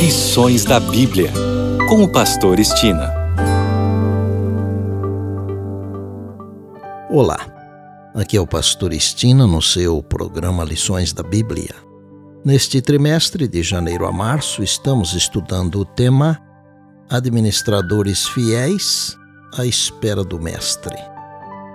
Lições da Bíblia, com o Pastor Estina. Olá, aqui é o Pastor Estina no seu programa Lições da Bíblia. Neste trimestre, de janeiro a março, estamos estudando o tema Administradores Fiéis à Espera do Mestre.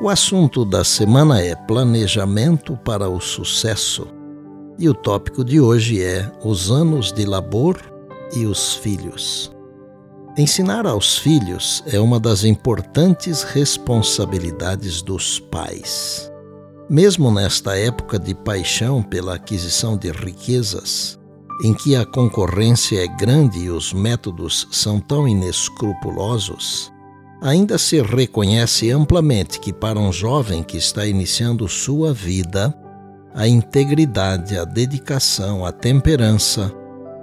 O assunto da semana é Planejamento para o Sucesso e o tópico de hoje é os anos de labor e os filhos. Ensinar aos filhos é uma das importantes responsabilidades dos pais. Mesmo nesta época de paixão pela aquisição de riquezas, em que a concorrência é grande e os métodos são tão inescrupulosos, ainda se reconhece amplamente que para um jovem que está iniciando sua vida, a integridade, a dedicação, a temperança,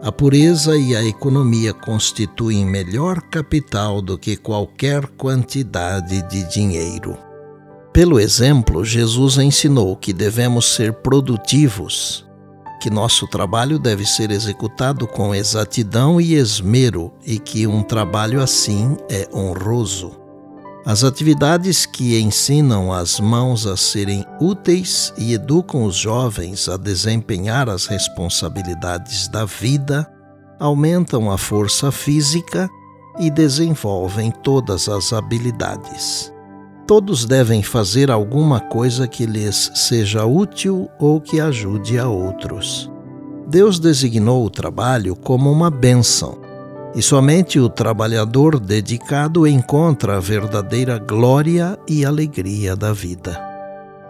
a pureza e a economia constituem melhor capital do que qualquer quantidade de dinheiro. Pelo exemplo, Jesus ensinou que devemos ser produtivos, que nosso trabalho deve ser executado com exatidão e esmero e que um trabalho assim é honroso. As atividades que ensinam as mãos a serem úteis e educam os jovens a desempenhar as responsabilidades da vida aumentam a força física e desenvolvem todas as habilidades. Todos devem fazer alguma coisa que lhes seja útil ou que ajude a outros. Deus designou o trabalho como uma bênção e somente o trabalhador dedicado encontra a verdadeira glória e alegria da vida.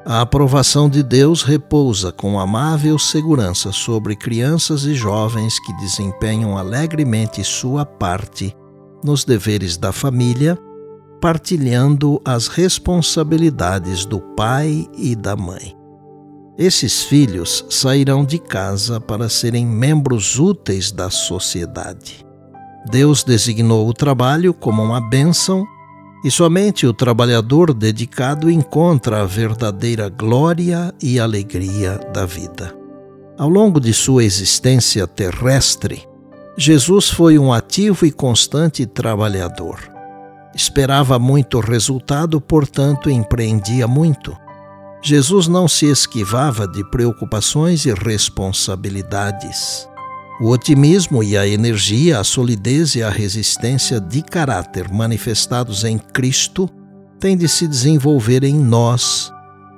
A aprovação de Deus repousa com amável segurança sobre crianças e jovens que desempenham alegremente sua parte nos deveres da família, partilhando as responsabilidades do pai e da mãe. Esses filhos sairão de casa para serem membros úteis da sociedade. Deus designou o trabalho como uma bênção e somente o trabalhador dedicado encontra a verdadeira glória e alegria da vida. Ao longo de sua existência terrestre, Jesus foi um ativo e constante trabalhador. Esperava muito resultado, portanto, empreendia muito. Jesus não se esquivava de preocupações e responsabilidades. O otimismo e a energia, a solidez e a resistência de caráter manifestados em Cristo têm de se desenvolver em nós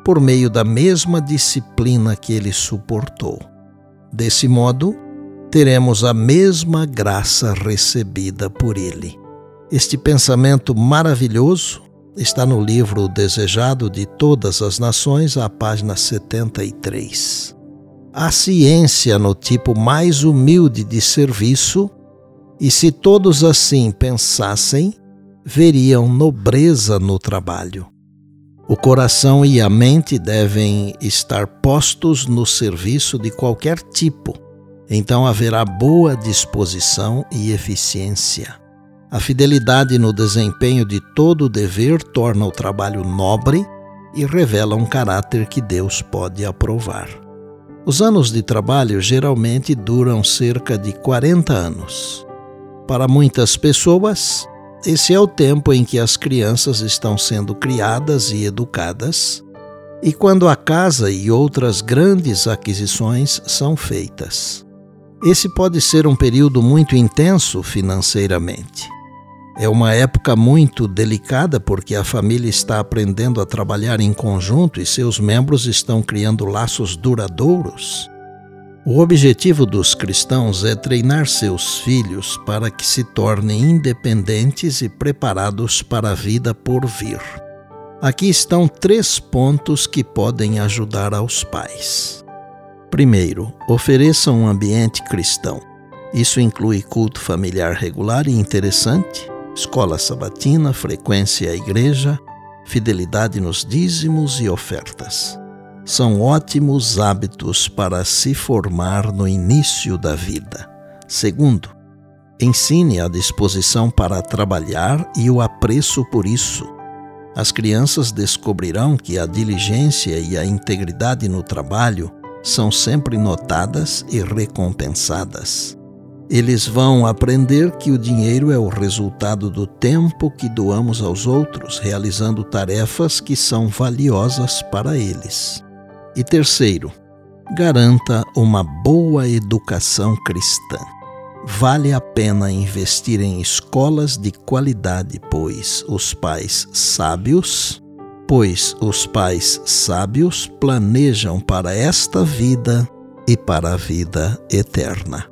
por meio da mesma disciplina que ele suportou. Desse modo, teremos a mesma graça recebida por ele. Este pensamento maravilhoso está no livro Desejado de Todas as Nações, à página 73 a ciência no tipo mais humilde de serviço, e se todos assim pensassem, veriam nobreza no trabalho. O coração e a mente devem estar postos no serviço de qualquer tipo, então haverá boa disposição e eficiência. A fidelidade no desempenho de todo o dever torna o trabalho nobre e revela um caráter que Deus pode aprovar. Os anos de trabalho geralmente duram cerca de 40 anos. Para muitas pessoas, esse é o tempo em que as crianças estão sendo criadas e educadas, e quando a casa e outras grandes aquisições são feitas. Esse pode ser um período muito intenso financeiramente. É uma época muito delicada porque a família está aprendendo a trabalhar em conjunto e seus membros estão criando laços duradouros. O objetivo dos cristãos é treinar seus filhos para que se tornem independentes e preparados para a vida por vir. Aqui estão três pontos que podem ajudar aos pais. Primeiro, ofereça um ambiente cristão. Isso inclui culto familiar regular e interessante, escola sabatina, frequência à igreja, fidelidade nos dízimos e ofertas. São ótimos hábitos para se formar no início da vida. Segundo, ensine a disposição para trabalhar e o apreço por isso. As crianças descobrirão que a diligência e a integridade no trabalho são sempre notadas e recompensadas. Eles vão aprender que o dinheiro é o resultado do tempo que doamos aos outros, realizando tarefas que são valiosas para eles. E terceiro, garanta uma boa educação cristã. Vale a pena investir em escolas de qualidade, pois os pais sábios, pois os pais sábios planejam para esta vida e para a vida eterna.